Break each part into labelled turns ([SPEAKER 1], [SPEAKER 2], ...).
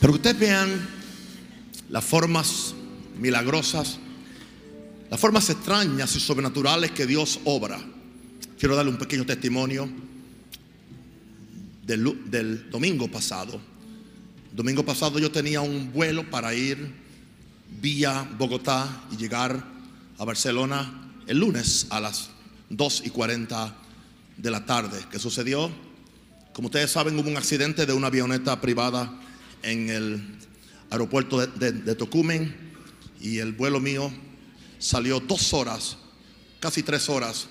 [SPEAKER 1] Pero que ustedes vean las formas milagrosas, las formas extrañas y sobrenaturales que Dios obra. Quiero darle un pequeño testimonio del, domingo pasado. Domingo pasado yo tenía un vuelo para ir vía Bogotá y llegar a Barcelona el lunes a las 2 y 40 de la tarde. ¿Qué sucedió? Como ustedes saben, hubo un accidente de una avioneta privada en el aeropuerto de, Tocumen y el vuelo mío salió dos horas, casi tres horas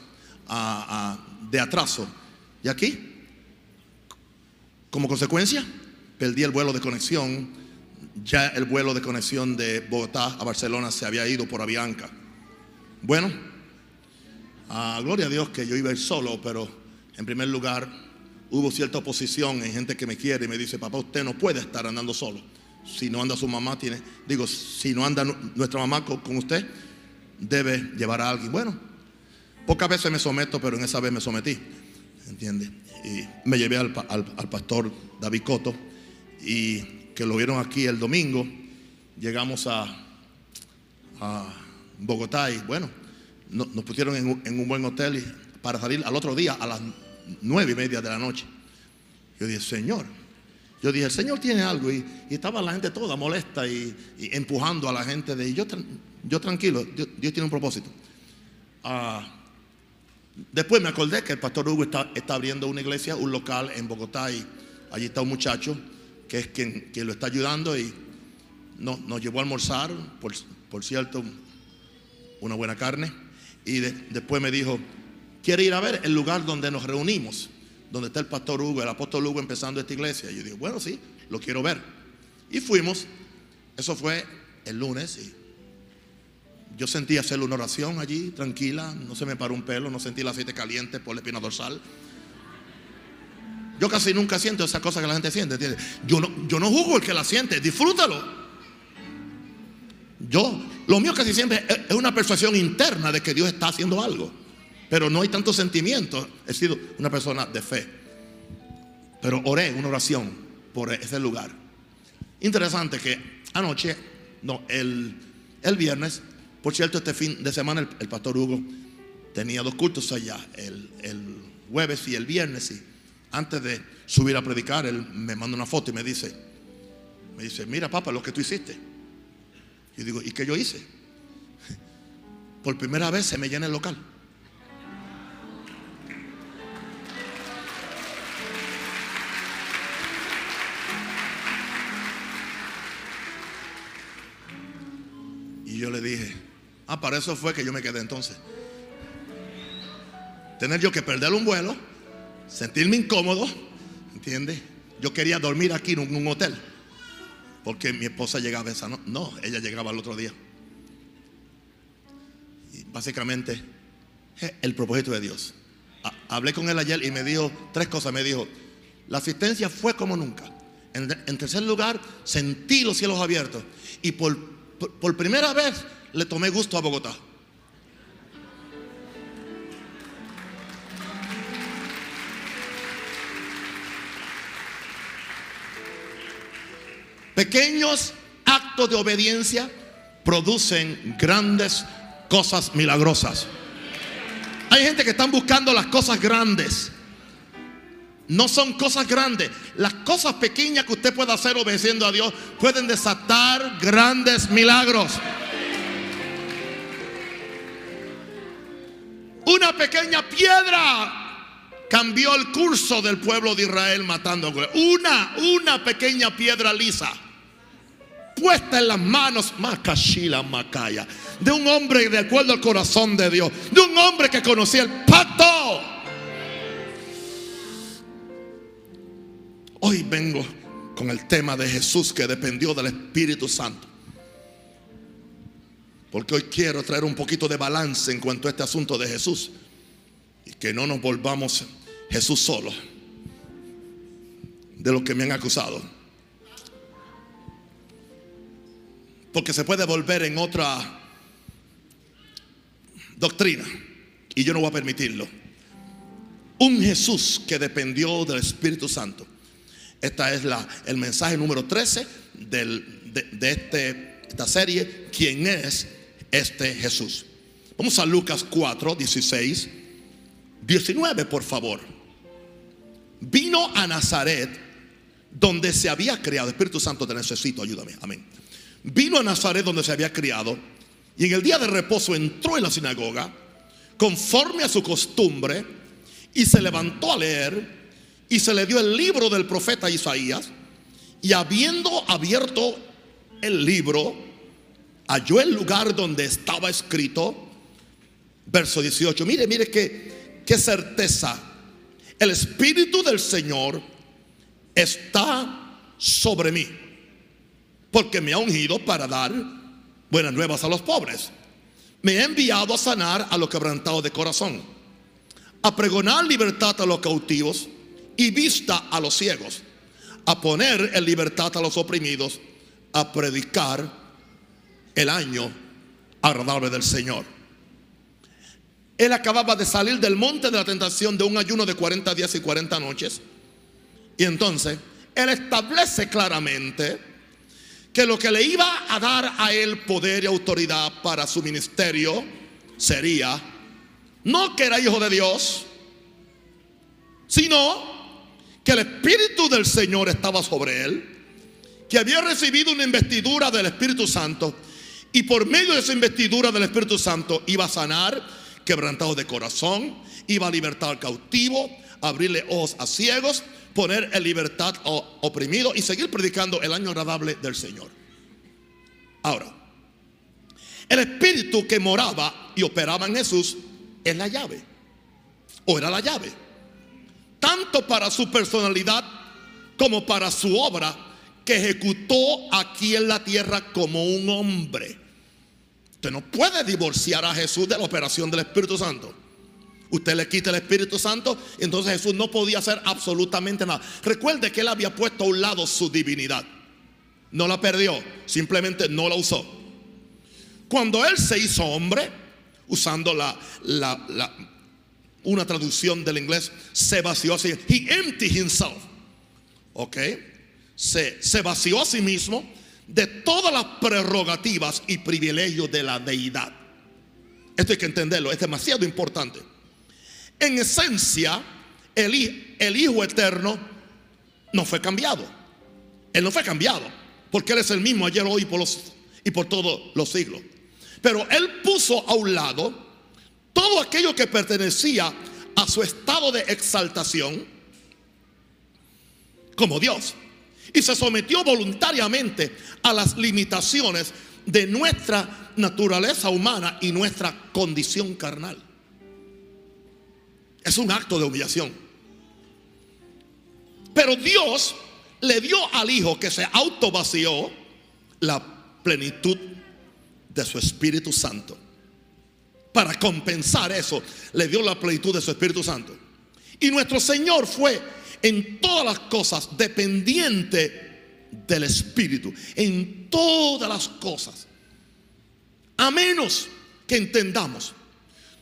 [SPEAKER 1] a- a- de atraso. Y aquí, como consecuencia, perdí el vuelo de conexión. Ya el vuelo de conexión de Bogotá a Barcelona se había ido por Avianca. Bueno, Ah, gloria a Dios que yo iba a ir solo, pero en primer lugar hubo cierta oposición en gente que me quiere y me dice, papá, usted no puede estar andando solo. Si no anda su mamá, tiene, digo, si no anda nu- nuestra mamá con, usted, debe llevar a alguien. Bueno, pocas veces me someto, pero en esa vez me sometí, ¿entiende? Y me llevé al, al- pastor David Coto y que lo vieron aquí el domingo. Llegamos a, a Bogotá y bueno, no- nos pusieron en un, en un buen hotel y para salir al otro día a las nueve y media de la noche. Yo dije, Señor, yo dije, el Señor tiene algo y, y estaba la gente toda molesta y, y empujando a la gente de, yo, yo tranquilo, Dios, tiene un propósito. Ah, después me acordé que el pastor Hugo está, está abriendo una iglesia, un local en Bogotá y allí está un muchacho que es quien, lo está ayudando y no- nos llevó a almorzar, por, por cierto, una buena carne. Y de- después me dijo, ¿quiere ir a ver el lugar donde nos reunimos? Donde está el pastor Hugo, el apóstol Hugo empezando esta iglesia. Y yo dije, bueno, sí, lo quiero ver. Y fuimos. Eso fue el lunes. Y yo sentí hacerle una oración allí, tranquila. No se me paró un pelo, no sentí el aceite caliente por la espina dorsal. Yo casi nunca siento esa cosa que la gente siente. ¿entiendes? Yo no, yo no juzgo el que la siente, disfrútalo. Yo, lo mío casi siempre es una persuasión interna de que Dios está haciendo algo. Pero no hay tanto sentimiento. He sido una persona de fe. Pero oré una oración por ese lugar. Interesante que anoche, no, el, el viernes, por cierto, este fin de semana el, el pastor Hugo tenía dos cultos allá, el, el jueves y el viernes. Y antes de subir a predicar, él me manda una foto y me dice, me dice, mira papá, lo que tú hiciste. Yo digo, ¿y qué yo hice? Por primera vez se me llena el local. Y yo le dije, ah, para eso fue que yo me quedé entonces. Tener yo que perder un vuelo, sentirme incómodo, ¿entiendes? Yo quería dormir aquí en un, hotel, porque mi esposa llegaba esa noche. No, ella llegaba el otro día. Básicamente, el propósito de Dios. Ha- Hablé con él ayer y me dijo tres cosas. Me dijo, la asistencia fue como nunca. En tercer lugar, sentí los cielos abiertos. Y por, por, primera vez le tomé gusto a Bogotá. Pequeños actos de obediencia producen grandes cosas milagrosas. Hay gente que están buscando las cosas grandes. No son cosas grandes. Las cosas pequeñas que usted puede hacer obedeciendo a Dios pueden desatar grandes milagros. Una pequeña piedra cambió el curso del pueblo de Israel matando a. Una, una pequeña piedra lisa puesta en las manos Makashila Makaya de un hombre de acuerdo al corazón de Dios, de un hombre que conocía el pacto. Hoy vengo con el tema de Jesús que dependió del Espíritu Santo. Porque hoy quiero traer un poquito de balance en cuanto a este asunto de Jesús. Y que no nos volvamos Jesús solo. De lo que me han acusado. Porque se puede volver en otra doctrina. Y yo no voy a permitirlo. Un Jesús que dependió del Espíritu Santo. Esta es la, el mensaje número 13 del- de, de este- esta serie, ¿quién es este Jesús? Vamos a Lucas 4, 16, 19, por favor. Vino a Nazaret, donde se había criado. Espíritu Santo, te necesito, ayúdame. Amén. Vino a Nazaret, donde se había criado, y en el día de reposo entró en la sinagoga, conforme a su costumbre, y se levantó a leer, y se le dio el libro del profeta Isaías, y habiendo abierto el libro, halló el lugar donde estaba escrito, verso 18. Mire, mire qué, qué certeza. El Espíritu del Señor está sobre mí, porque me ha ungido para dar buenas nuevas a los pobres. Me ha enviado a sanar a los quebrantados de corazón, a pregonar libertad a los cautivos y vista a los ciegos, a poner en libertad a los oprimidos, a predicar el año agradable del Señor. Él acababa de salir del monte de la tentación de un ayuno de 40 días y 40 noches. Y entonces, Él establece claramente que lo que le iba a dar a Él poder y autoridad para su ministerio sería, no que era hijo de Dios, sino que el Espíritu del Señor estaba sobre Él, que había recibido una investidura del Espíritu Santo y por medio de esa investidura del Espíritu Santo iba a sanar quebrantados de corazón, iba a libertar al cautivo, abrirle ojos a ciegos, poner en libertad a oprimido y seguir predicando el año agradable del Señor. Ahora, el espíritu que moraba y operaba en Jesús es la llave, o era la llave, tanto para su personalidad como para su obra que ejecutó aquí en la tierra como un hombre. Usted no puede divorciar a Jesús de la operación del Espíritu Santo. Usted le quita el Espíritu Santo, entonces Jesús no podía hacer absolutamente nada. Recuerde que él había puesto a un lado su divinidad. No la perdió, simplemente no la usó. Cuando él se hizo hombre, usando la, la- la- una traducción del inglés, se vació así. He emptied himself. ¿Ok? Se, se vació a sí mismo de todas las prerrogativas y privilegios de la deidad. Esto hay que entenderlo, es demasiado importante. En esencia, el, el Hijo Eterno no fue cambiado. Él no fue cambiado, porque Él es el mismo ayer, hoy por, los, y por todos los siglos. Pero Él puso a un lado todo aquello que pertenecía a su estado de exaltación como Dios. Y se sometió voluntariamente a las limitaciones de nuestra naturaleza humana y nuestra condición carnal. Es un acto de humillación. Pero Dios le dio al Hijo que se autovació la plenitud de su Espíritu Santo. Para compensar eso, le dio la plenitud de su Espíritu Santo. Y nuestro Señor fue en todas las cosas dependiente del Espíritu. En todas las cosas. A menos que entendamos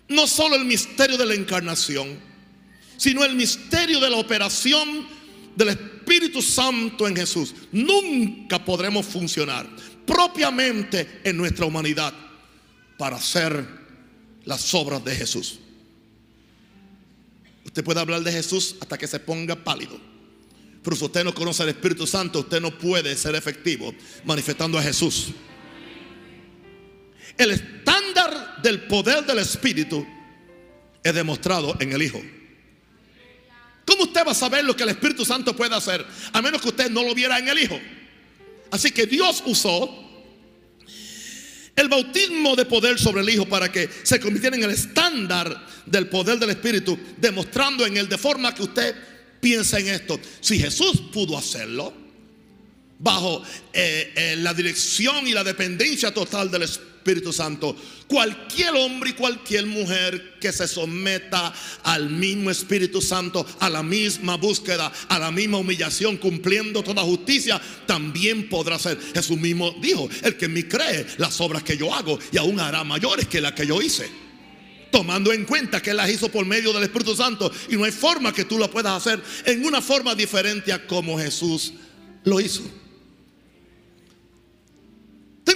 [SPEAKER 1] no solo el misterio de la encarnación, sino el misterio de la operación del Espíritu Santo en Jesús. Nunca podremos funcionar propiamente en nuestra humanidad para hacer las obras de Jesús. Usted puede hablar de Jesús hasta que se ponga pálido. Pero si usted no conoce al Espíritu Santo, usted no puede ser efectivo manifestando a Jesús. El estándar del poder del Espíritu es demostrado en el Hijo. ¿Cómo usted va a saber lo que el Espíritu Santo puede hacer? A menos que usted no lo viera en el Hijo. Así que Dios usó el bautismo de poder sobre el Hijo para que se convirtiera en el estándar del poder del Espíritu, demostrando en él de forma que usted piensa en esto. Si Jesús pudo hacerlo, bajo eh, eh, la dirección y la dependencia total del Espíritu Santo, cualquier hombre y cualquier mujer que se someta al mismo Espíritu Santo, a la misma búsqueda, a la misma humillación, cumpliendo toda justicia, también podrá ser. Jesús mismo dijo, el que en mí cree, las obras que yo hago y aún hará mayores que las que yo hice. Tomando en cuenta que las hizo por medio del Espíritu Santo y no hay forma que tú lo puedas hacer en una forma diferente a como Jesús lo hizo.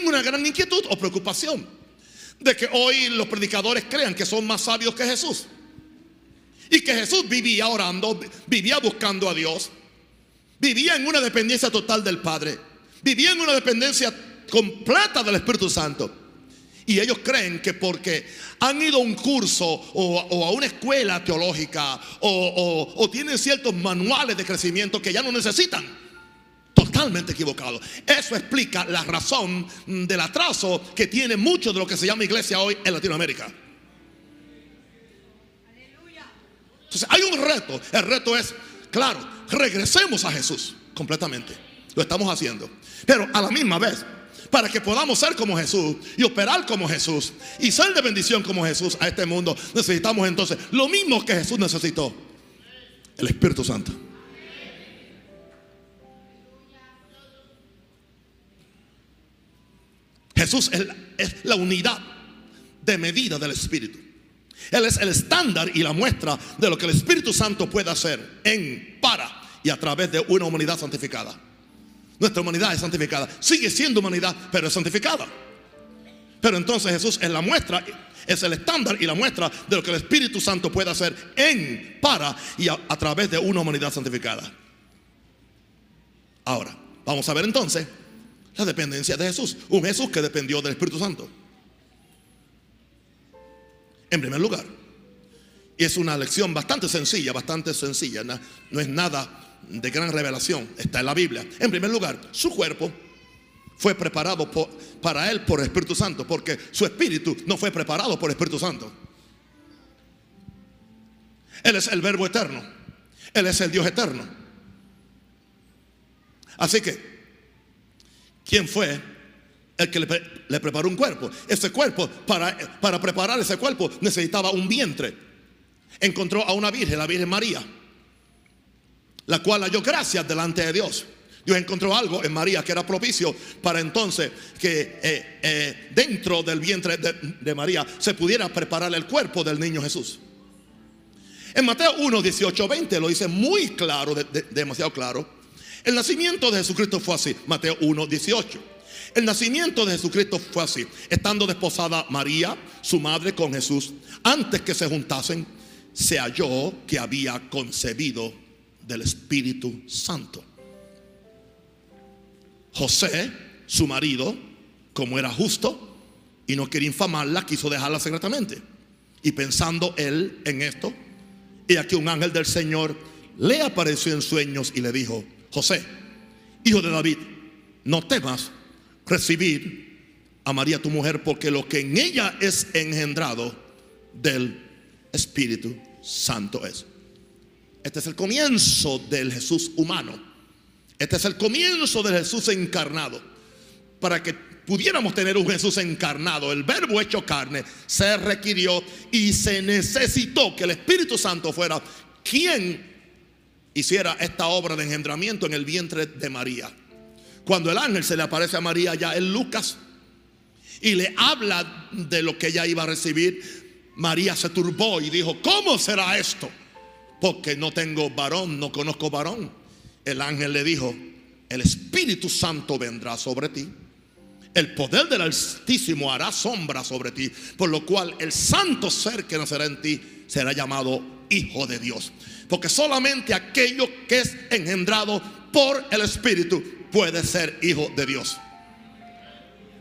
[SPEAKER 1] Una gran inquietud o preocupación de que hoy los predicadores crean que son más sabios que Jesús. Y que Jesús vivía orando, vivía buscando a Dios, vivía en una dependencia total del Padre, vivía en una dependencia completa del Espíritu Santo. Y ellos creen que porque han ido a un curso o, a una escuela teológica o, o tienen ciertos manuales de crecimiento que ya no necesitan. Totalmente equivocado. Eso explica la razón del atraso que tiene mucho de lo que se llama iglesia hoy en Latinoamérica. Entonces hay un reto. El reto es, claro, regresemos a Jesús completamente. Lo estamos haciendo. Pero a la misma vez, para que podamos ser como Jesús y operar como Jesús y ser de bendición como Jesús a este mundo, necesitamos entonces lo mismo que Jesús necesitó, el Espíritu Santo. Jesús es la unidad de medida del Espíritu. Él es el estándar y la muestra de lo que el Espíritu Santo puede hacer en, para y a través de una humanidad santificada. Nuestra humanidad es santificada. Sigue siendo humanidad, pero es santificada. Pero entonces Jesús es la muestra, es el estándar y la muestra de lo que el Espíritu Santo puede hacer en, para y a, a través de una humanidad santificada. Ahora, vamos a ver entonces la dependencia de Jesús. Un Jesús que dependió del Espíritu Santo. En primer lugar, y es una lección bastante sencilla, bastante sencilla, no es nada de gran revelación, está en la Biblia. En primer lugar, su cuerpo fue preparado para él por el Espíritu Santo, porque su espíritu no fue preparado por el Espíritu Santo. Él es el verbo eterno, Él es el Dios eterno. Así que ¿Quién fue el que le, preparó un cuerpo? Ese cuerpo, para, para preparar ese cuerpo, necesitaba un vientre. Encontró a una virgen, la Virgen María, la cual halló gracias delante de Dios. Dios encontró algo en María que era propicio para entonces que eh, eh, dentro del vientre de, María se pudiera preparar el cuerpo del niño Jesús. En Mateo 1, 18, 20 lo dice muy claro, demasiado claro. El nacimiento de Jesucristo fue así, Mateo 1, 18. El nacimiento de Jesucristo fue así, estando desposada María, su madre, con Jesús, antes que se juntasen, se halló que había concebido del Espíritu Santo. José, su marido, como era justo y no quería infamarla, quiso dejarla secretamente. Y pensando él en esto, y aquí un ángel del Señor le apareció en sueños y le dijo, José, hijo de David, no temas recibir a María tu mujer, porque lo que en ella es engendrado del Espíritu Santo es. Este es el comienzo del Jesús humano. Este es el comienzo del Jesús encarnado. Para que pudiéramos tener un Jesús encarnado, el verbo hecho carne, se requirió y se necesitó que el Espíritu Santo fuera quien hiciera esta obra de engendramiento en el vientre de María. Cuando el ángel se le aparece a María ya en Lucas y le habla de lo que ella iba a recibir, María se turbó y dijo, ¿cómo será esto? Porque no tengo varón, no conozco varón. El ángel le dijo, el Espíritu Santo vendrá sobre ti. El poder del Altísimo hará sombra sobre ti, por lo cual el santo ser que nacerá en ti será llamado Hijo de Dios. Porque solamente aquello que es engendrado por el Espíritu puede ser hijo de Dios.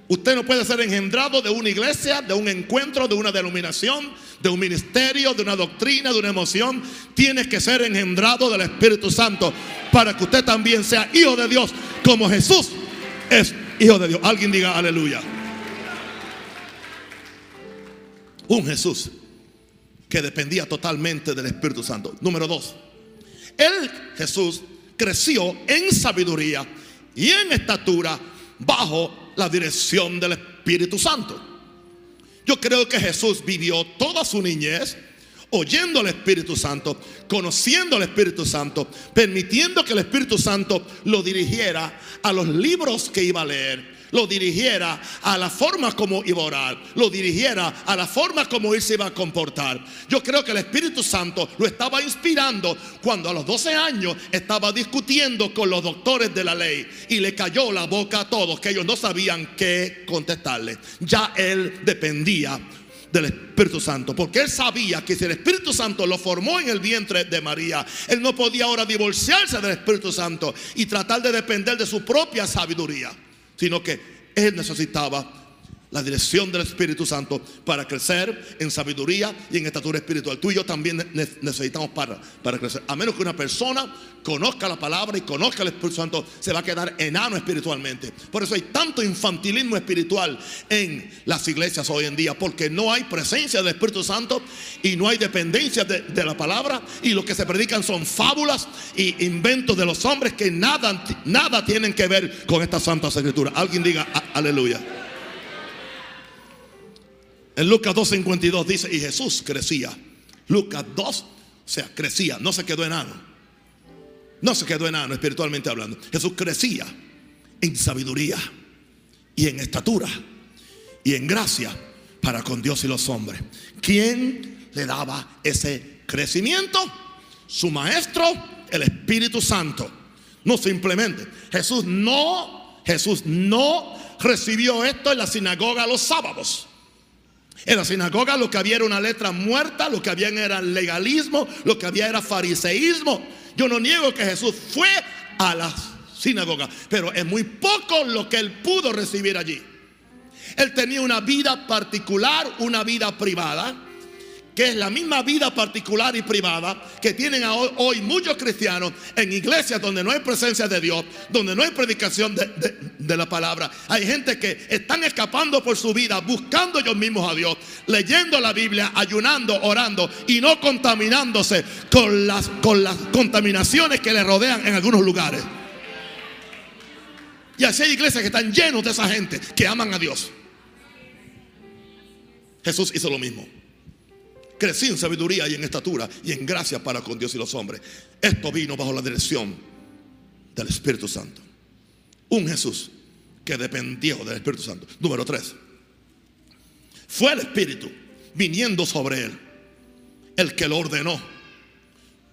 [SPEAKER 1] Usted no puede ser engendrado de una iglesia, de un encuentro, de una denominación, de un ministerio, de una doctrina, de una emoción. Tiene que ser engendrado del Espíritu Santo para que usted también sea hijo de Dios, como Jesús es hijo de Dios. Alguien diga aleluya. Un Jesús que dependía totalmente del Espíritu Santo. Número dos, él, Jesús, creció en sabiduría y en estatura bajo la dirección del Espíritu Santo. Yo creo que Jesús vivió toda su niñez oyendo al Espíritu Santo, conociendo al Espíritu Santo, permitiendo que el Espíritu Santo lo dirigiera a los libros que iba a leer, lo dirigiera a la forma como iba a orar, lo dirigiera a la forma como él se iba a comportar. Yo creo que el Espíritu Santo lo estaba inspirando cuando a los 12 años estaba discutiendo con los doctores de la ley y le cayó la boca a todos que ellos no sabían qué contestarle. Ya él dependía del Espíritu Santo, porque él sabía que si el Espíritu Santo lo formó en el vientre de María, él no podía ahora divorciarse del Espíritu Santo y tratar de depender de su propia sabiduría, sino que él necesitaba la dirección del Espíritu Santo para crecer en sabiduría y en estatura espiritual. Tú y yo también necesitamos para, para crecer. A menos que una persona conozca la palabra y conozca el Espíritu Santo, se va a quedar enano espiritualmente. Por eso hay tanto infantilismo espiritual en las iglesias hoy en día, porque no hay presencia del Espíritu Santo y no hay dependencia de, de la palabra y lo que se predican son fábulas y inventos de los hombres que nada, nada tienen que ver con esta santa escritura. Alguien diga aleluya. En Lucas 2.52 dice, y Jesús crecía. Lucas 2, o sea, crecía, no se quedó enano. No se quedó enano espiritualmente hablando. Jesús crecía en sabiduría y en estatura y en gracia para con Dios y los hombres. ¿Quién le daba ese crecimiento? Su maestro, el Espíritu Santo. No simplemente. Jesús no, Jesús no recibió esto en la sinagoga los sábados. En la sinagoga lo que había era una letra muerta, lo que había era legalismo, lo que había era fariseísmo. Yo no niego que Jesús fue a la sinagoga, pero es muy poco lo que él pudo recibir allí. Él tenía una vida particular, una vida privada que es la misma vida particular y privada que tienen hoy muchos cristianos en iglesias donde no hay presencia de Dios, donde no hay predicación de, la palabra. Hay gente que están escapando por su vida, buscando ellos mismos a Dios, leyendo la Biblia, ayunando, orando y no contaminándose con las, con las contaminaciones que le rodean en algunos lugares. Y así hay iglesias que están llenos de esa gente que aman a Dios. Jesús hizo lo mismo. Crecí en sabiduría y en estatura y en gracia para con Dios y los hombres. Esto vino bajo la dirección del Espíritu Santo. Un Jesús que dependió del Espíritu Santo. Número tres. Fue el Espíritu viniendo sobre él el que lo ordenó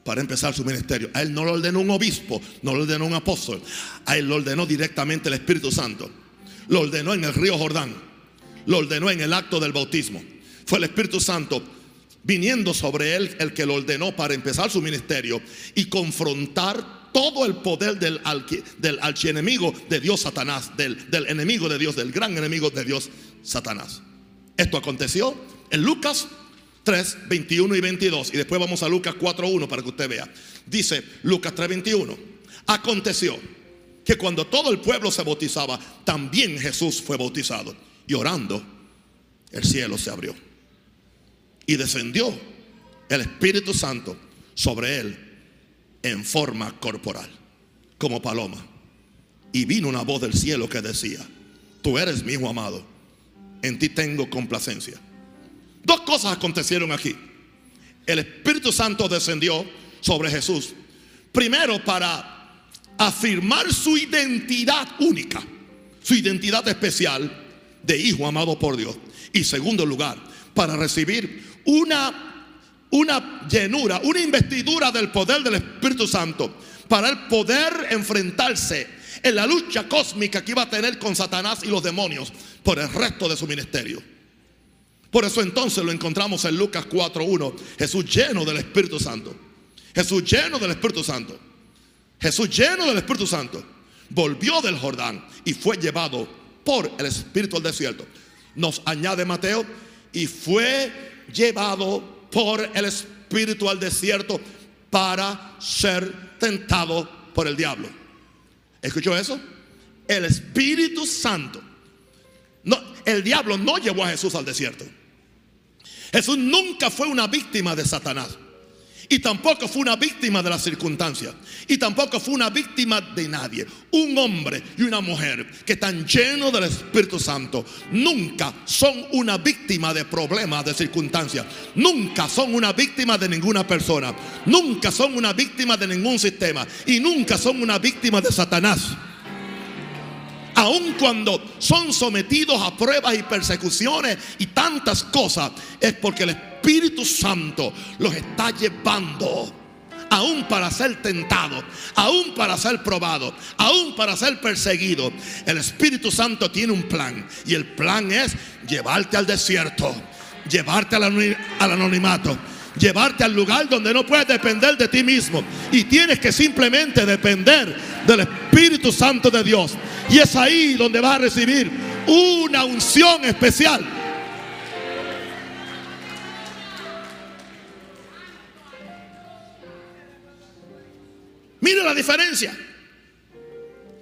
[SPEAKER 1] para empezar su ministerio. A él no lo ordenó un obispo, no lo ordenó un apóstol. A él lo ordenó directamente el Espíritu Santo. Lo ordenó en el río Jordán. Lo ordenó en el acto del bautismo. Fue el Espíritu Santo viniendo sobre él el que lo ordenó para empezar su ministerio y confrontar todo el poder del, del archienemigo de Dios Satanás, del, del enemigo de Dios, del gran enemigo de Dios Satanás. Esto aconteció en Lucas 3, 21 y 22. Y después vamos a Lucas 4, 1 para que usted vea. Dice Lucas 3, 21. Aconteció que cuando todo el pueblo se bautizaba, también Jesús fue bautizado. Y orando, el cielo se abrió. Y descendió el Espíritu Santo sobre él en forma corporal, como paloma. Y vino una voz del cielo que decía, tú eres mi hijo amado, en ti tengo complacencia. Dos cosas acontecieron aquí. El Espíritu Santo descendió sobre Jesús, primero para afirmar su identidad única, su identidad especial de hijo amado por Dios. Y segundo lugar, para recibir una, una llenura, una investidura del poder del Espíritu Santo para el poder enfrentarse en la lucha cósmica que iba a tener con Satanás y los demonios por el resto de su ministerio. Por eso entonces lo encontramos en Lucas 4.1, Jesús lleno del Espíritu Santo. Jesús lleno del Espíritu Santo. Jesús lleno del Espíritu Santo. Volvió del Jordán y fue llevado por el Espíritu al desierto. Nos añade Mateo y fue llevado por el Espíritu al desierto para ser tentado por el diablo. ¿Escuchó eso? El Espíritu Santo. No, el diablo no llevó a Jesús al desierto. Jesús nunca fue una víctima de Satanás. Y tampoco fue una víctima de las circunstancias. Y tampoco fue una víctima de nadie. Un hombre y una mujer que están llenos del Espíritu Santo nunca son una víctima de problemas, de circunstancias. Nunca son una víctima de ninguna persona. Nunca son una víctima de ningún sistema. Y nunca son una víctima de Satanás aun cuando son sometidos a pruebas y persecuciones y tantas cosas, es porque el Espíritu Santo los está llevando aún para ser tentado, aún para ser probado, aún para ser perseguido. El Espíritu Santo tiene un plan y el plan es llevarte al desierto, llevarte al anonimato llevarte al lugar donde no puedes depender de ti mismo. Y tienes que simplemente depender del Espíritu Santo de Dios. Y es ahí donde vas a recibir una unción especial. Mire la diferencia.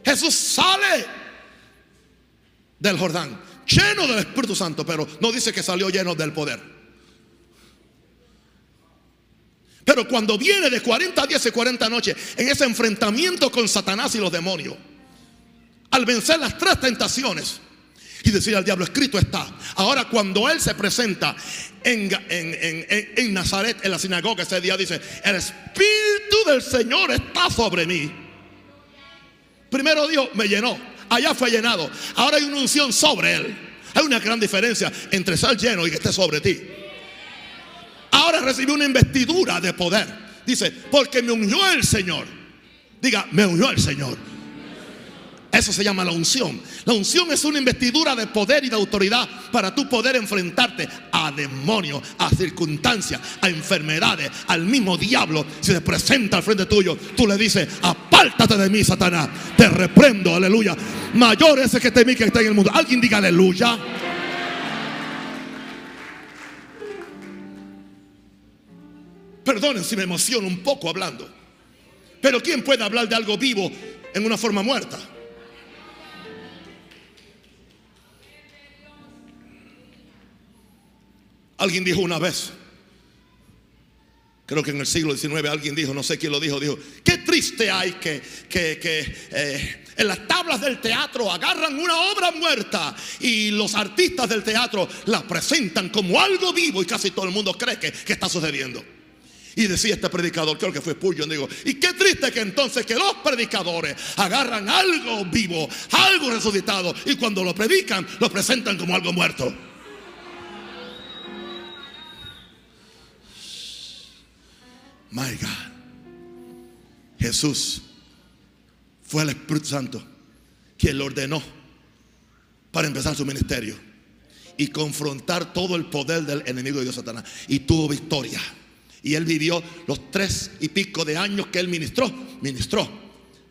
[SPEAKER 1] Jesús sale del Jordán, lleno del Espíritu Santo, pero no dice que salió lleno del poder. Pero cuando viene de 40 días y 40 noches en ese enfrentamiento con Satanás y los demonios, al vencer las tres tentaciones y decir al diablo, escrito está. Ahora cuando él se presenta en, en, Nazaret, en la sinagoga, ese día dice, el Espíritu del Señor está sobre mí. Primero Dios me llenó, allá fue llenado. Ahora hay una unción sobre él. Hay una gran diferencia entre ser lleno y que esté sobre ti. Ahora recibió una investidura de poder. Dice, porque me unió el Señor. Diga, me unió el Señor. Eso se llama la unción. La unción es una investidura de poder y de autoridad para tú poder enfrentarte a demonios, a circunstancias, a enfermedades, al mismo diablo. Si se presenta al frente tuyo, tú le dices, apártate de mí, Satanás. Te reprendo, aleluya. Mayor es el que te mí que está en el mundo. Alguien diga aleluya. Perdonen si me emociono un poco hablando. Pero ¿quién puede hablar de algo vivo en una forma muerta? Alguien dijo una vez, creo que en el siglo XIX alguien dijo, no sé quién lo dijo, dijo, qué triste hay que, que, eh, en las tablas del teatro agarran una obra muerta y los artistas del teatro la presentan como algo vivo y casi todo el mundo cree que, que está sucediendo. Y decía este predicador, creo que fue Pullo, digo, y qué triste que entonces que los predicadores agarran algo vivo, algo resucitado, y cuando lo predican, lo presentan como algo muerto. My God. Jesús fue el Espíritu Santo quien lo ordenó para empezar su ministerio y confrontar todo el poder del enemigo de Dios Satanás. Y tuvo victoria. Y él vivió los tres y pico de años que él ministró. Ministró.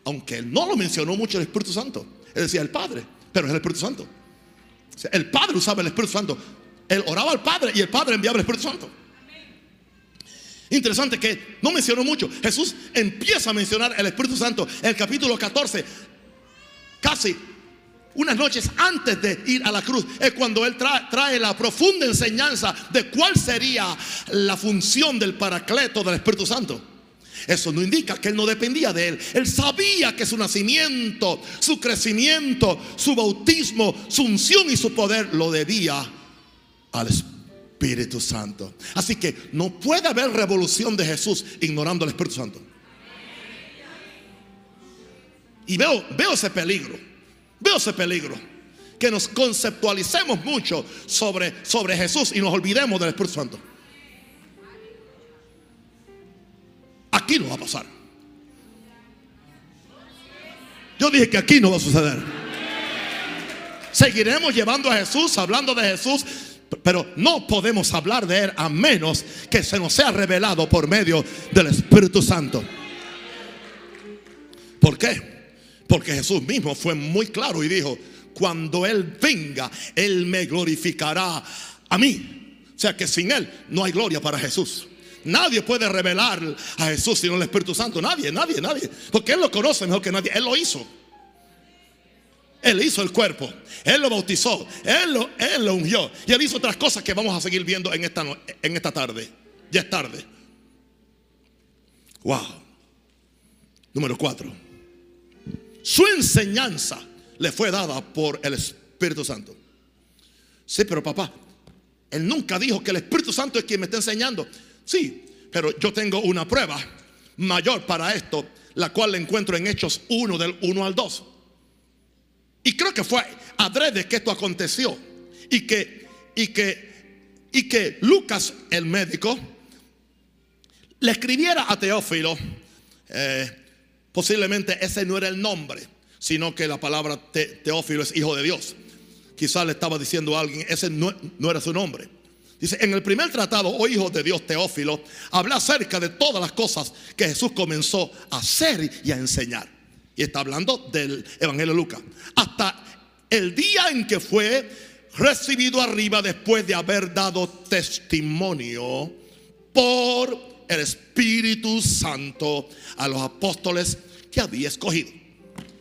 [SPEAKER 1] Aunque él no lo mencionó mucho el Espíritu Santo. Él decía el Padre, pero es el Espíritu Santo. el Padre usaba el Espíritu Santo. Él oraba al Padre y el Padre enviaba el Espíritu Santo. Interesante que no mencionó mucho. Jesús empieza a mencionar el Espíritu Santo en el capítulo 14, casi unas noches antes de ir a la cruz, es cuando Él trae, la profunda enseñanza de cuál sería la función del paracleto del Espíritu Santo. Eso no indica que Él no dependía de Él. Él sabía que su nacimiento, su crecimiento, su bautismo, su unción y su poder lo debía al Espíritu Santo. Así que no puede haber revolución de Jesús ignorando al Espíritu Santo. Y veo, veo ese peligro. Veo ese peligro. Que nos conceptualicemos mucho sobre, sobre Jesús y nos olvidemos del Espíritu Santo. Aquí no va a pasar. Yo dije que aquí no va a suceder. Seguiremos llevando a Jesús, hablando de Jesús, pero no podemos hablar de Él a menos que se nos sea revelado por medio del Espíritu Santo. ¿Por qué? Porque Jesús mismo fue muy claro y dijo, cuando Él venga, Él me glorificará a mí. O sea que sin Él no hay gloria para Jesús. Nadie puede revelar a Jesús sino el Espíritu Santo. Nadie, nadie, nadie. Porque Él lo conoce mejor que nadie. Él lo hizo. Él hizo el cuerpo. Él lo bautizó. Él lo, él lo ungió. Y Él hizo otras cosas que vamos a seguir viendo en esta, en esta tarde. Ya es tarde. Wow. Número cuatro. Su enseñanza le fue dada por el Espíritu Santo. Sí, pero papá, él nunca dijo que el Espíritu Santo es quien me está enseñando. Sí, pero yo tengo una prueba mayor para esto, la cual le encuentro en Hechos 1 del 1 al 2. Y creo que fue adrede que esto aconteció. Y que, y que, y que Lucas, el médico, le escribiera a Teófilo. Eh, posiblemente ese no era el nombre, sino que la palabra Teófilo es hijo de Dios. Quizás le estaba diciendo a alguien, ese no, no era su nombre. Dice, en el primer tratado, oh hijo de Dios Teófilo, habla acerca de todas las cosas que Jesús comenzó a hacer y a enseñar. Y está hablando del Evangelio de Lucas. Hasta el día en que fue recibido arriba después de haber dado testimonio por el Espíritu Santo a los apóstoles que había escogido.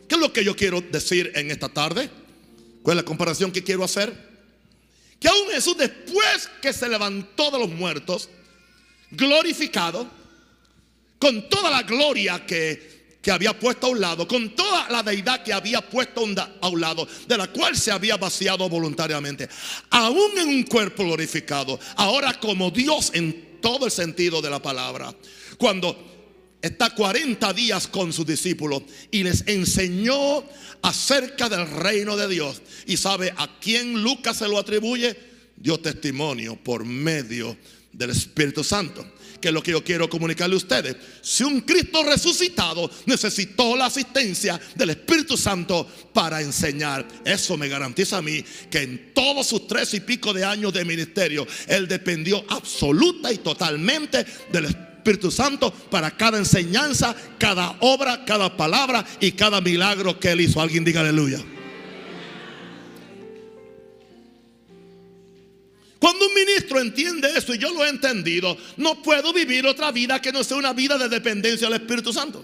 [SPEAKER 1] ¿Qué es lo que yo quiero decir en esta tarde? ¿Cuál es la comparación que quiero hacer? Que aún Jesús después que se levantó de los muertos, glorificado, con toda la gloria que, que había puesto a un lado, con toda la deidad que había puesto a un lado, de la cual se había vaciado voluntariamente, aún en un cuerpo glorificado, ahora como Dios en todo el sentido de la palabra, cuando está 40 días con sus discípulos y les enseñó acerca del reino de Dios. Y sabe a quién Lucas se lo atribuye, dio testimonio por medio del Espíritu Santo. Que es lo que yo quiero comunicarle a ustedes. Si un Cristo resucitado necesitó la asistencia del Espíritu Santo para enseñar, eso me garantiza a mí que en todos sus tres y pico de años de ministerio, Él dependió absoluta y totalmente del Espíritu Santo para cada enseñanza, cada obra, cada palabra y cada milagro que Él hizo. Alguien diga aleluya. Cuando un ministro entiende eso y yo lo he entendido, no puedo vivir otra vida que no sea una vida de dependencia al Espíritu Santo.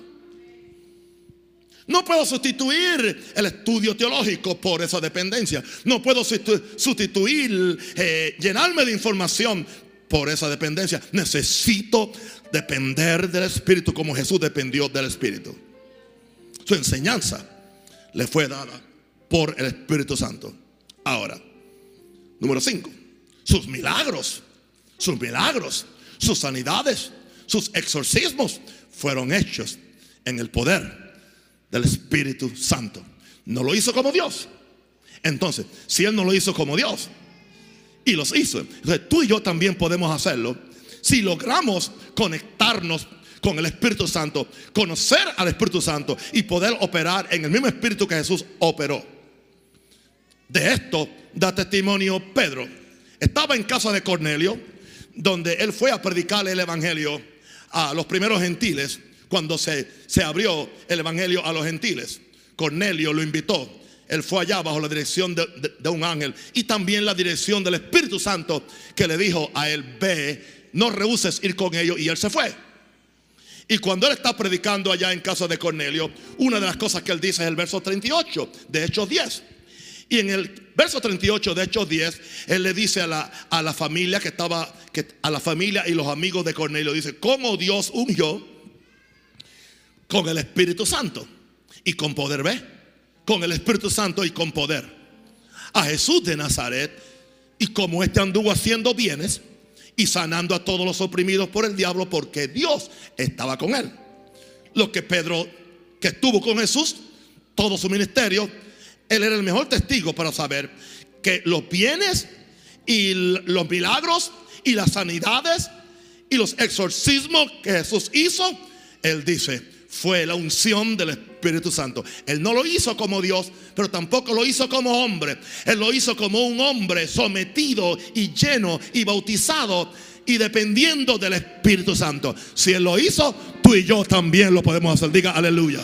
[SPEAKER 1] No puedo sustituir el estudio teológico por esa dependencia. No puedo sustituir, eh, llenarme de información por esa dependencia. Necesito depender del Espíritu como Jesús dependió del Espíritu. Su enseñanza le fue dada por el Espíritu Santo. Ahora, número 5, sus milagros, sus milagros, sus sanidades, sus exorcismos fueron hechos en el poder del Espíritu Santo. No lo hizo como Dios. Entonces, si Él no lo hizo como Dios y los hizo, entonces tú y yo también podemos hacerlo si logramos conectarnos con el Espíritu Santo, conocer al Espíritu Santo y poder operar en el mismo Espíritu que Jesús operó. De esto da testimonio Pedro. Estaba en casa de Cornelio, donde él fue a predicar el Evangelio a los primeros gentiles, cuando se, se abrió el Evangelio a los gentiles. Cornelio lo invitó. Él fue allá bajo la dirección de, de, un ángel y también la dirección del Espíritu Santo que le dijo a él, ve no rehuses ir con ellos. Y él se fue. Y cuando él está predicando allá en casa de Cornelio, una de las cosas que él dice es el verso 38 de Hechos 10. Y en el verso 38 de Hechos 10, él le dice a la, a la familia que estaba, a la familia y los amigos de Cornelio, dice, cómo Dios ungió con el Espíritu Santo y con poder, ¿ve? Con el Espíritu Santo y con poder. A Jesús de Nazaret y como este anduvo haciendo bienes y sanando a todos los oprimidos por el diablo porque Dios estaba con él. Lo que Pedro, que estuvo con Jesús, todo su ministerio, él era el mejor testigo para saber que los bienes y los milagros y las sanidades y los exorcismos que Jesús hizo, él dice, fue la unción del Espíritu Santo. Él no lo hizo como Dios, pero tampoco lo hizo como hombre. Él lo hizo como un hombre sometido y lleno y bautizado y dependiendo del Espíritu Santo. Si Él lo hizo, tú y yo también lo podemos hacer. Diga aleluya.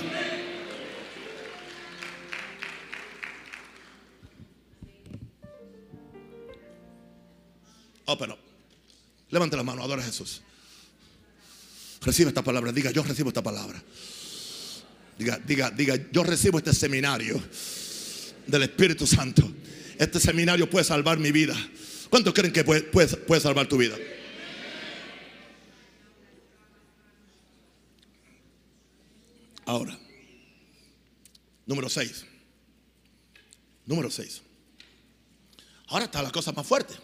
[SPEAKER 1] Oh, pero levante la mano, adora a Jesús. Recibe esta palabra. Diga, yo recibo esta palabra. Diga, diga, diga, yo recibo este seminario del Espíritu Santo. Este seminario puede salvar mi vida. ¿Cuántos creen que puede, puede, puede salvar tu vida? Ahora, número 6. Número 6. Ahora está la cosa más fuerte.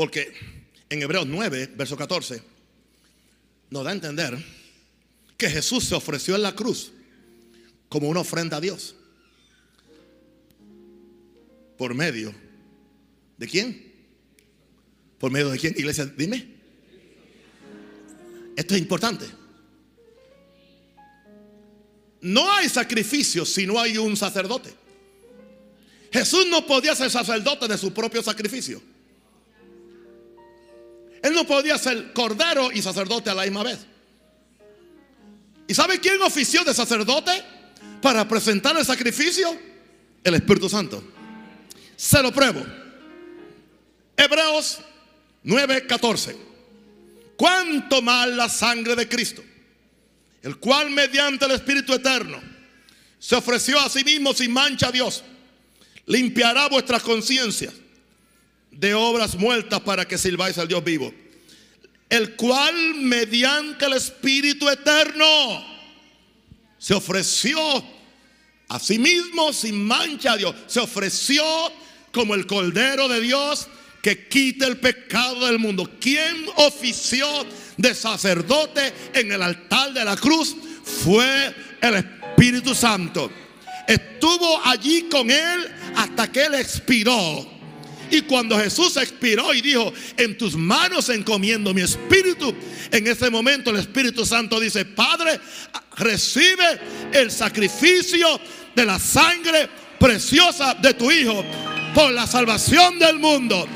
[SPEAKER 1] Porque en Hebreos 9, verso 14 nos da a entender que Jesús se ofreció en la cruz como una ofrenda a Dios. ¿Por medio de quién? ¿Por medio de quién, iglesia? Dime. Esto es importante. No hay sacrificio si no hay un sacerdote. Jesús no podía ser sacerdote de su propio sacrificio. Él no podía ser cordero y sacerdote a la misma vez. ¿Y sabe quién ofició de sacerdote para presentar el sacrificio? El Espíritu Santo. Se lo pruebo. Hebreos 9:14. ¿Cuánto más la sangre de Cristo? El cual mediante el Espíritu Eterno se ofreció a sí mismo sin mancha a Dios. Limpiará vuestras conciencias de obras muertas para que sirváis al Dios vivo. El cual mediante el Espíritu Eterno se ofreció a sí mismo sin mancha a Dios. Se ofreció como el Cordero de Dios que quita el pecado del mundo. ¿Quién ofició de sacerdote en el altar de la cruz? Fue el Espíritu Santo. Estuvo allí con él hasta que él expiró. Y cuando Jesús expiró y dijo, en tus manos encomiendo mi espíritu, en ese momento el Espíritu Santo dice, Padre, recibe el sacrificio de la sangre preciosa de tu Hijo por la salvación del mundo,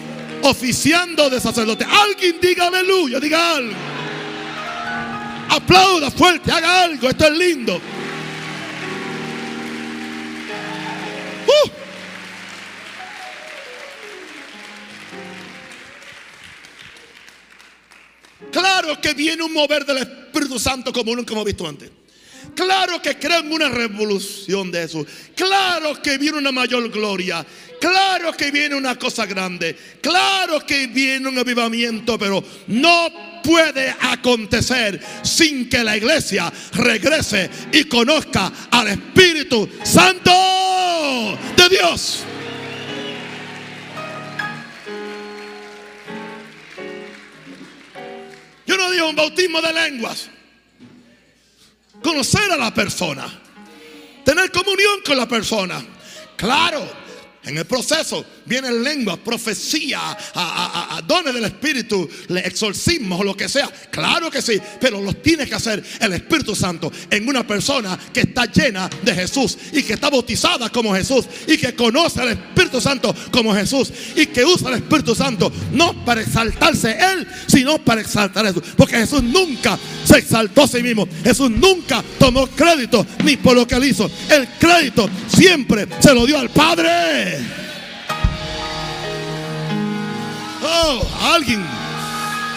[SPEAKER 1] oficiando de sacerdote. Alguien diga aleluya, diga algo. Aplauda fuerte, haga algo, esto es lindo. Uh. Claro que viene un mover del Espíritu Santo como nunca hemos visto antes. Claro que crean una revolución de eso. Claro que viene una mayor gloria. Claro que viene una cosa grande. Claro que viene un avivamiento, pero no puede acontecer sin que la iglesia regrese y conozca al Espíritu Santo de Dios. Yo no un bautismo de lenguas. Conocer a la persona. Tener comunión con la persona. Claro, en el proceso vienen lengua, profecía, a, dones del Espíritu, exorcismos o lo que sea. Claro que sí, pero los tiene que hacer el Espíritu Santo en una persona que está llena de Jesús y que está bautizada como Jesús y que conoce al Espíritu Santo como Jesús y que usa el Espíritu Santo no para exaltarse Él, sino para exaltar a Jesús. Porque Jesús nunca se exaltó a sí mismo. Jesús nunca tomó crédito ni por lo que él hizo. El crédito siempre se lo dio al Padre. Oh, alguien,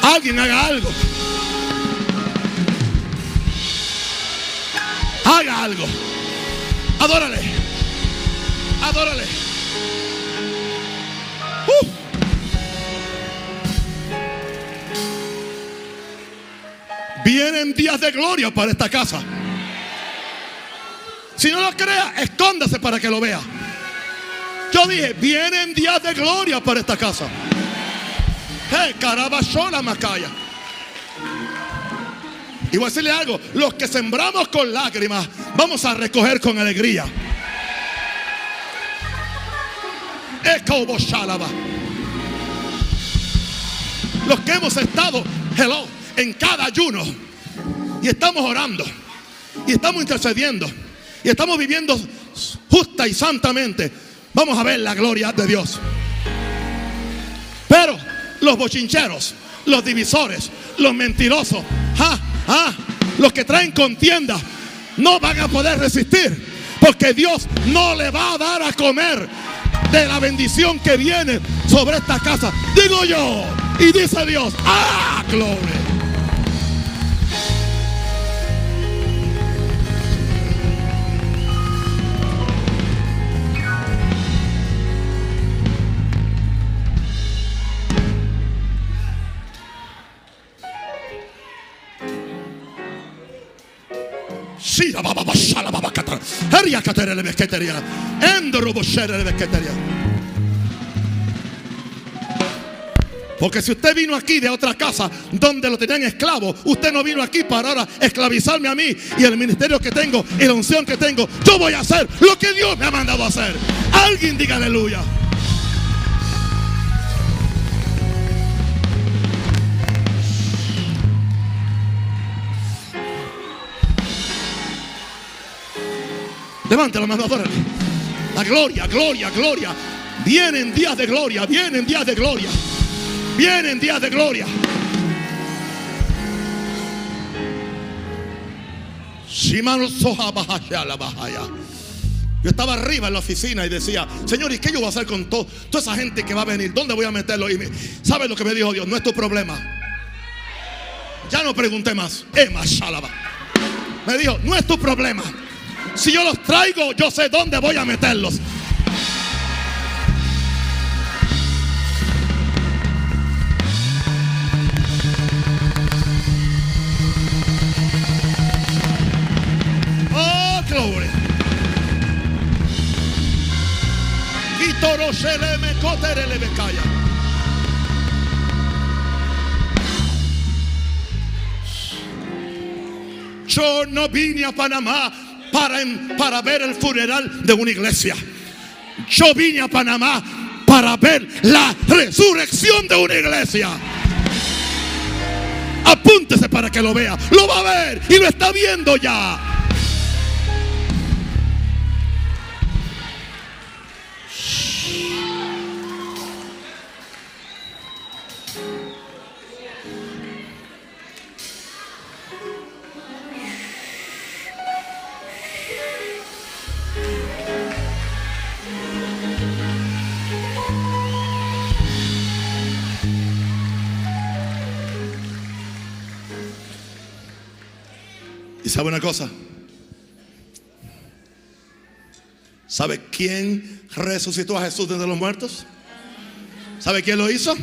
[SPEAKER 1] alguien haga algo. Haga algo. Adórale. Adórale. Uh. Vienen días de gloria para esta casa. Si no lo crea, escóndase para que lo vea. Yo dije, vienen días de gloria para esta casa. Hey, carabachola macaya. Y voy a decirle algo, los que sembramos con lágrimas, vamos a recoger con alegría. Los que hemos estado, hello, en cada ayuno y estamos orando y estamos intercediendo y estamos viviendo justa y santamente vamos a ver la gloria de Dios. Pero los bochincheros, los divisores, los mentirosos, ah, ah, los que traen contienda, no van a poder resistir. Porque Dios no le va a dar a comer de la bendición que viene sobre esta casa. Digo yo, y dice Dios, ah, gloria. Porque si usted vino aquí de otra casa donde lo tenían esclavo, usted no vino aquí para ahora esclavizarme a mí y el ministerio que tengo y la unción que tengo. Yo voy a hacer lo que Dios me ha mandado a hacer. Alguien diga aleluya. Levanta la mano, adórale. La gloria, gloria, gloria. Vienen días de gloria, vienen días de gloria. Vienen días de gloria. Yo estaba arriba en la oficina y decía, Señor, ¿y qué yo voy a hacer con todo, toda esa gente que va a venir? ¿Dónde voy a meterlo? Y me- ¿Sabe lo que me dijo Dios? No es tu problema. Ya no pregunté más. Me dijo, no es tu problema. Si yo los traigo, yo sé dónde voy a meterlos. Oh, bekaya. Yo no vine a Panamá para, para ver el funeral de una iglesia. Yo vine a Panamá para ver la resurrección de una iglesia. Apúntese para que lo vea. Lo va a ver y lo está viendo ya. ¿Y sabe una cosa? ¿Sabe quién resucitó a Jesús desde los muertos? ¿Sabe quién lo hizo?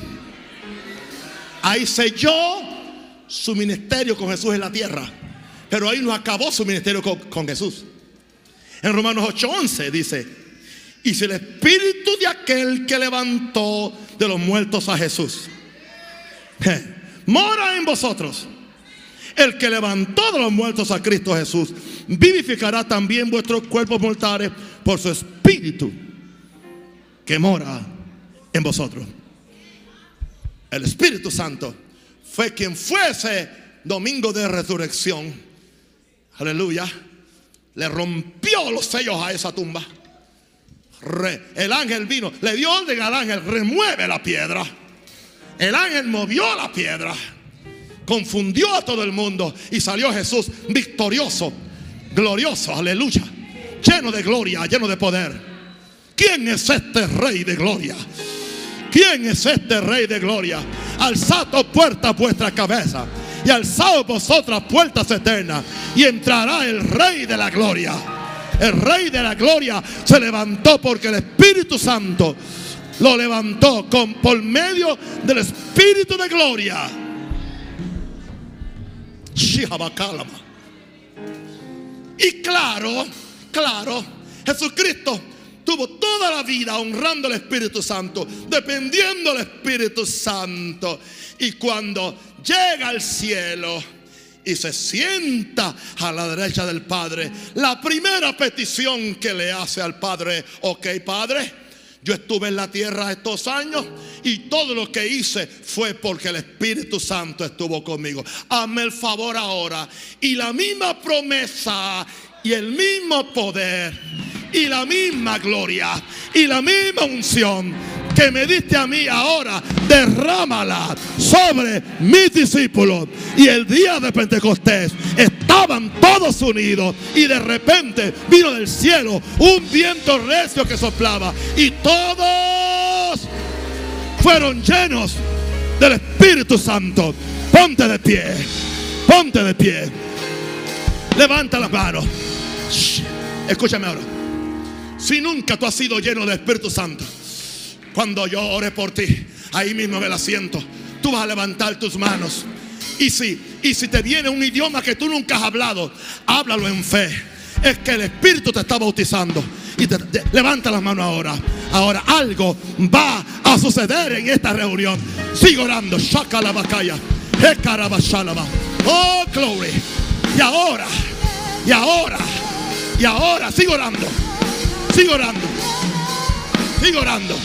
[SPEAKER 1] Ahí selló su ministerio con Jesús en la tierra. Pero ahí no acabó su ministerio con, con Jesús. En Romanos 8:11 dice, y si el espíritu de aquel que levantó de los muertos a Jesús mora en vosotros, el que levantó de los muertos a Cristo Jesús, vivificará también vuestros cuerpos mortales por su espíritu que mora en vosotros. El Espíritu Santo fue quien fue ese domingo de resurrección. Aleluya. Le rompió los sellos a esa tumba. El ángel vino, le dio orden al ángel, remueve la piedra. El ángel movió la piedra confundió a todo el mundo y salió Jesús victorioso, glorioso, aleluya, lleno de gloria, lleno de poder. ¿Quién es este rey de gloria? ¿Quién es este rey de gloria? Alzad oh, puertas vuestra cabeza y alzad vosotras puertas eternas y entrará el rey de la gloria. El rey de la gloria se levantó porque el Espíritu Santo lo levantó con, por medio del Espíritu de gloria. Y claro, claro, Jesucristo tuvo toda la vida honrando al Espíritu Santo, dependiendo del Espíritu Santo. Y cuando llega al cielo y se sienta a la derecha del Padre, la primera petición que le hace al Padre, ok Padre, yo estuve en la tierra estos años y todo lo que hice fue porque el Espíritu Santo estuvo conmigo. Hazme el favor ahora. Y la misma promesa y el mismo poder y la misma gloria y la misma unción que me diste a mí ahora, derrámala sobre mis discípulos. Y el día de Pentecostés estaban todos unidos y de repente vino del cielo un viento recio que soplaba y todos fueron llenos del Espíritu Santo. Ponte de pie, ponte de pie. Levanta las manos. Escúchame ahora. Si nunca tú has sido lleno del Espíritu Santo, cuando yo ore por ti, ahí mismo en el asiento, tú vas a levantar tus manos. Y si, y si te viene un idioma que tú nunca has hablado, háblalo en fe. Es que el Espíritu te está bautizando. Y te- levanta las manos ahora. Ahora algo va a suceder en esta reunión. Sigue orando. Shaka la bacaya. Oh, glory. Y ahora, y ahora, y ahora, sigue orando. Sigue orando. Sigue orando.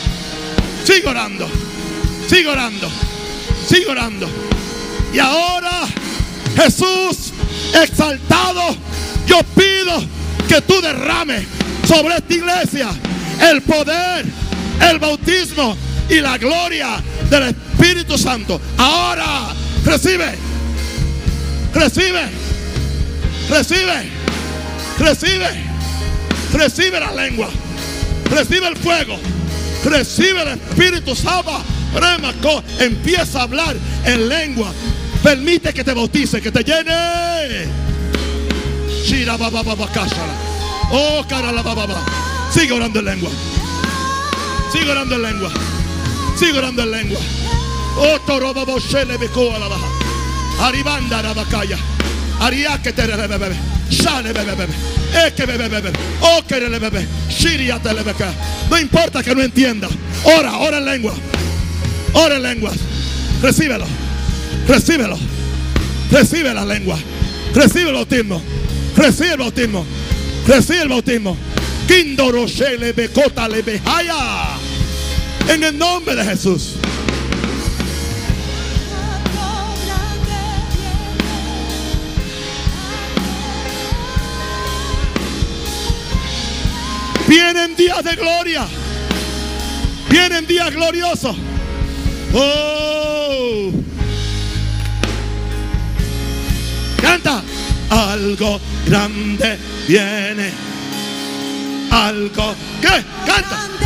[SPEAKER 1] Sigue orando. Sigue orando. Sigue orando. Y ahora, Jesús exaltado, yo pido que tú derrames sobre esta iglesia el poder, el bautismo y la gloria del Espíritu Santo. Ahora recibe, recibe, recibe, recibe, recibe la lengua, recibe el fuego, recibe el Espíritu Santo. Remaco, empieza a hablar en lengua. Permite que te bautice, que te llene. Oh, cara la baba. Sigue orando en lengua. Sigue orando en lengua. Sigue orando en lengua. Oh, toro babo beko a la baja. Aribanda la bacaya. Ariake te bebe bebe. Shale bebe bebe. Eke bebe bebe. Oh, que le bebe. Shiria te le beca. No importa que no entienda. Ora, ora en lengua. Ora en lengua. Recíbelo. Recíbelo. Recibe la lengua. Recibe el bautismo. Recibe el bautismo. Recibe el bautismo. Kindoro shele bekota le. En el nombre de Jesús. Vienen días de gloria. Vienen días gloriosos. Oh. Canta. Algo grande viene. Algo. ¿Qué? Canta.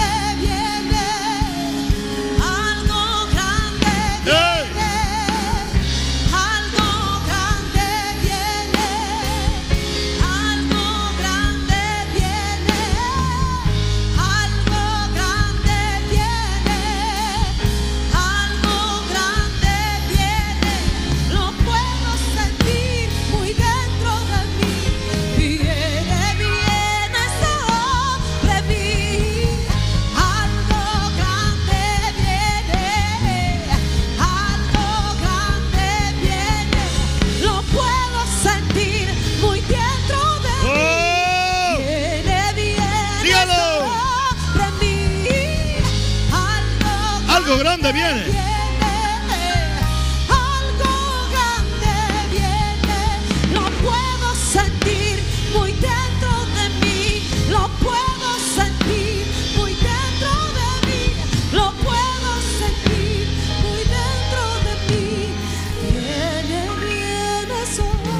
[SPEAKER 2] Grande viene. Algo grande viene. Lo puedo sentir muy dentro de mí. Lo puedo sentir muy dentro de mí. Lo puedo sentir muy dentro de mí. Viene, viene sobre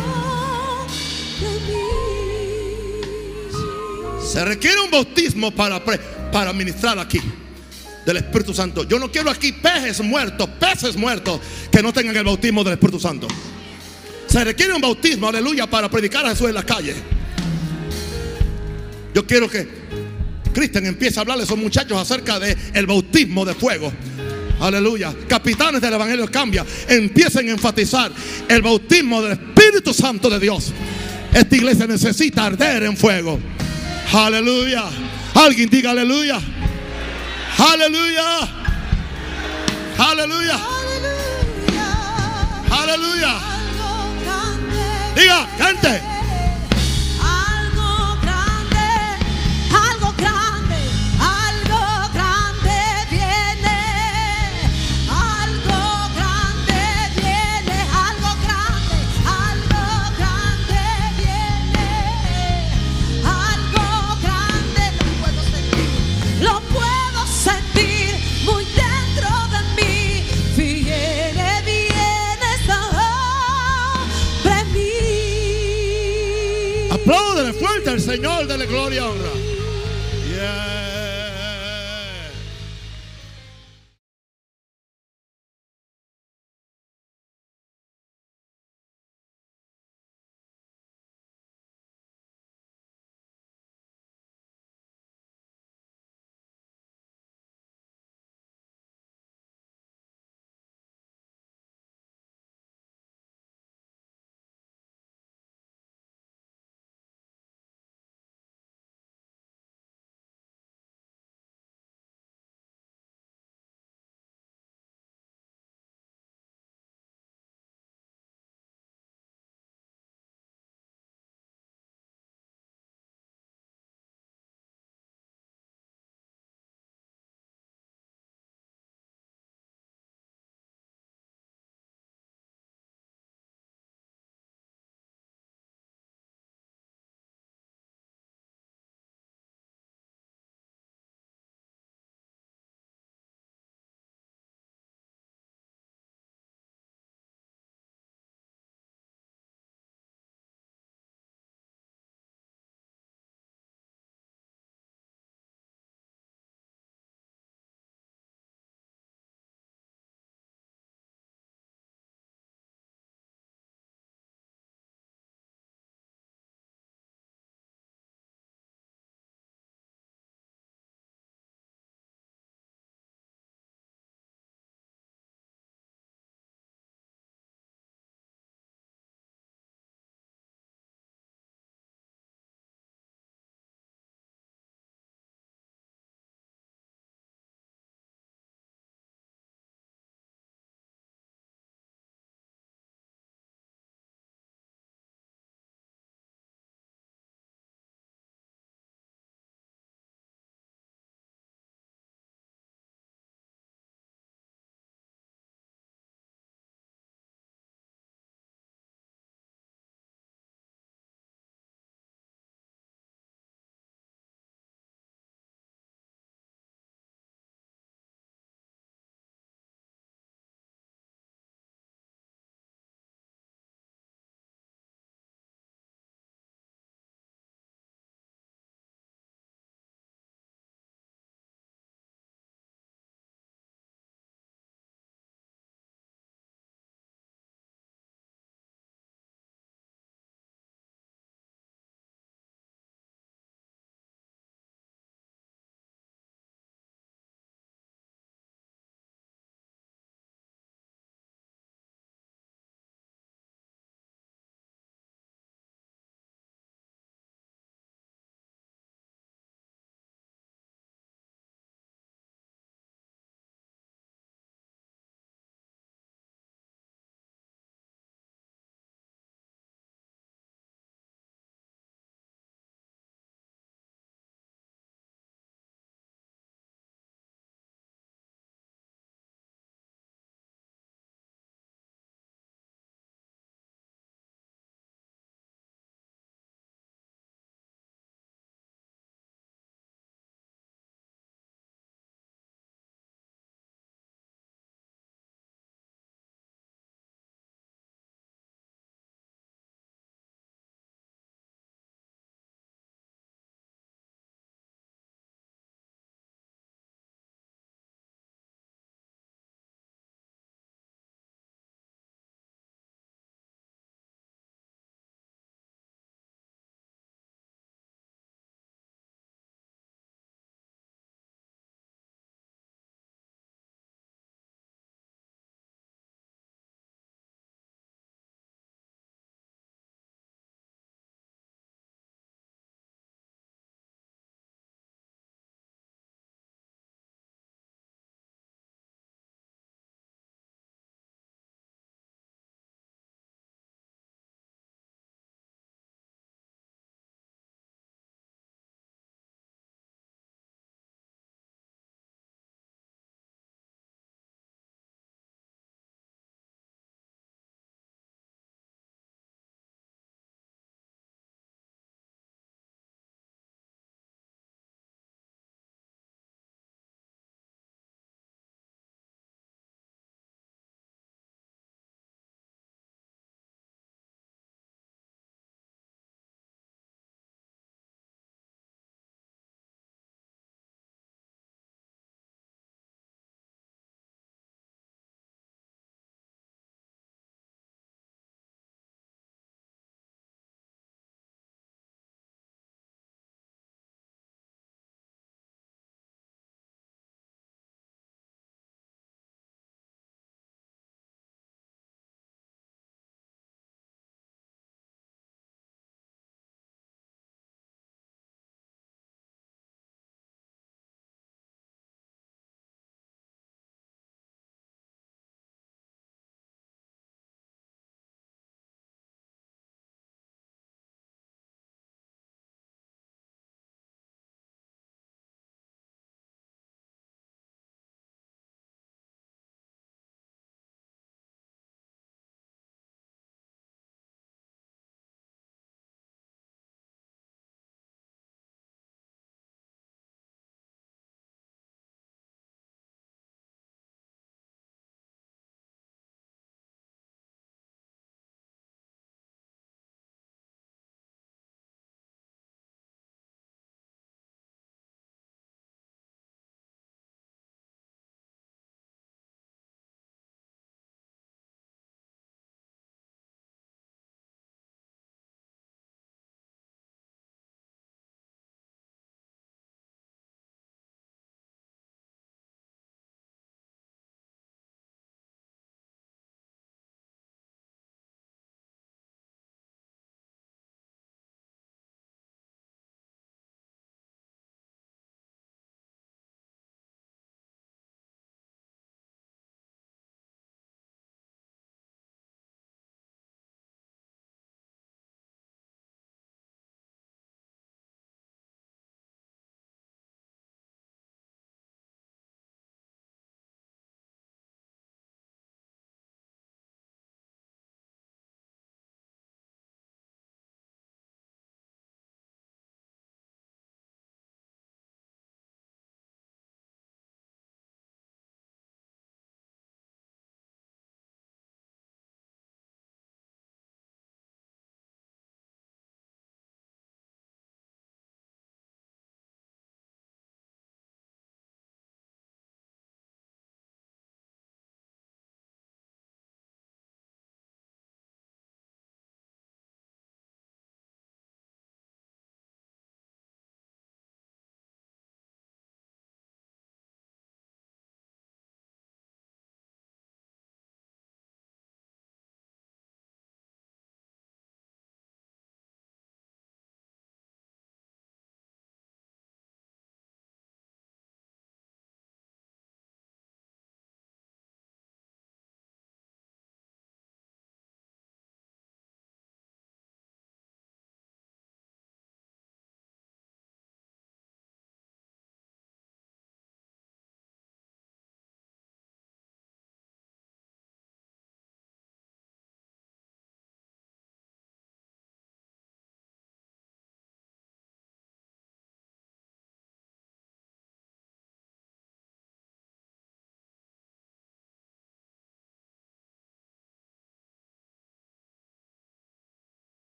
[SPEAKER 2] mí.
[SPEAKER 1] Se requiere un bautismo para, pre- para ministrar aquí del Espíritu Santo. Yo no quiero aquí peces muertos, peces muertos que no tengan el bautismo del Espíritu Santo. Se requiere un bautismo, aleluya, para predicar a Jesús en la calle. Yo quiero que Cristian empiece a hablarle a esos muchachos acerca del el bautismo de fuego. Aleluya. Capitanes del Evangelio cambia. Empiecen a enfatizar el bautismo del Espíritu Santo de Dios. Esta iglesia necesita arder en fuego. Aleluya. Alguien diga aleluya. Aleluya. Aleluya.
[SPEAKER 2] Aleluya.
[SPEAKER 1] Diga, cante. Señor, dele gloria y honra.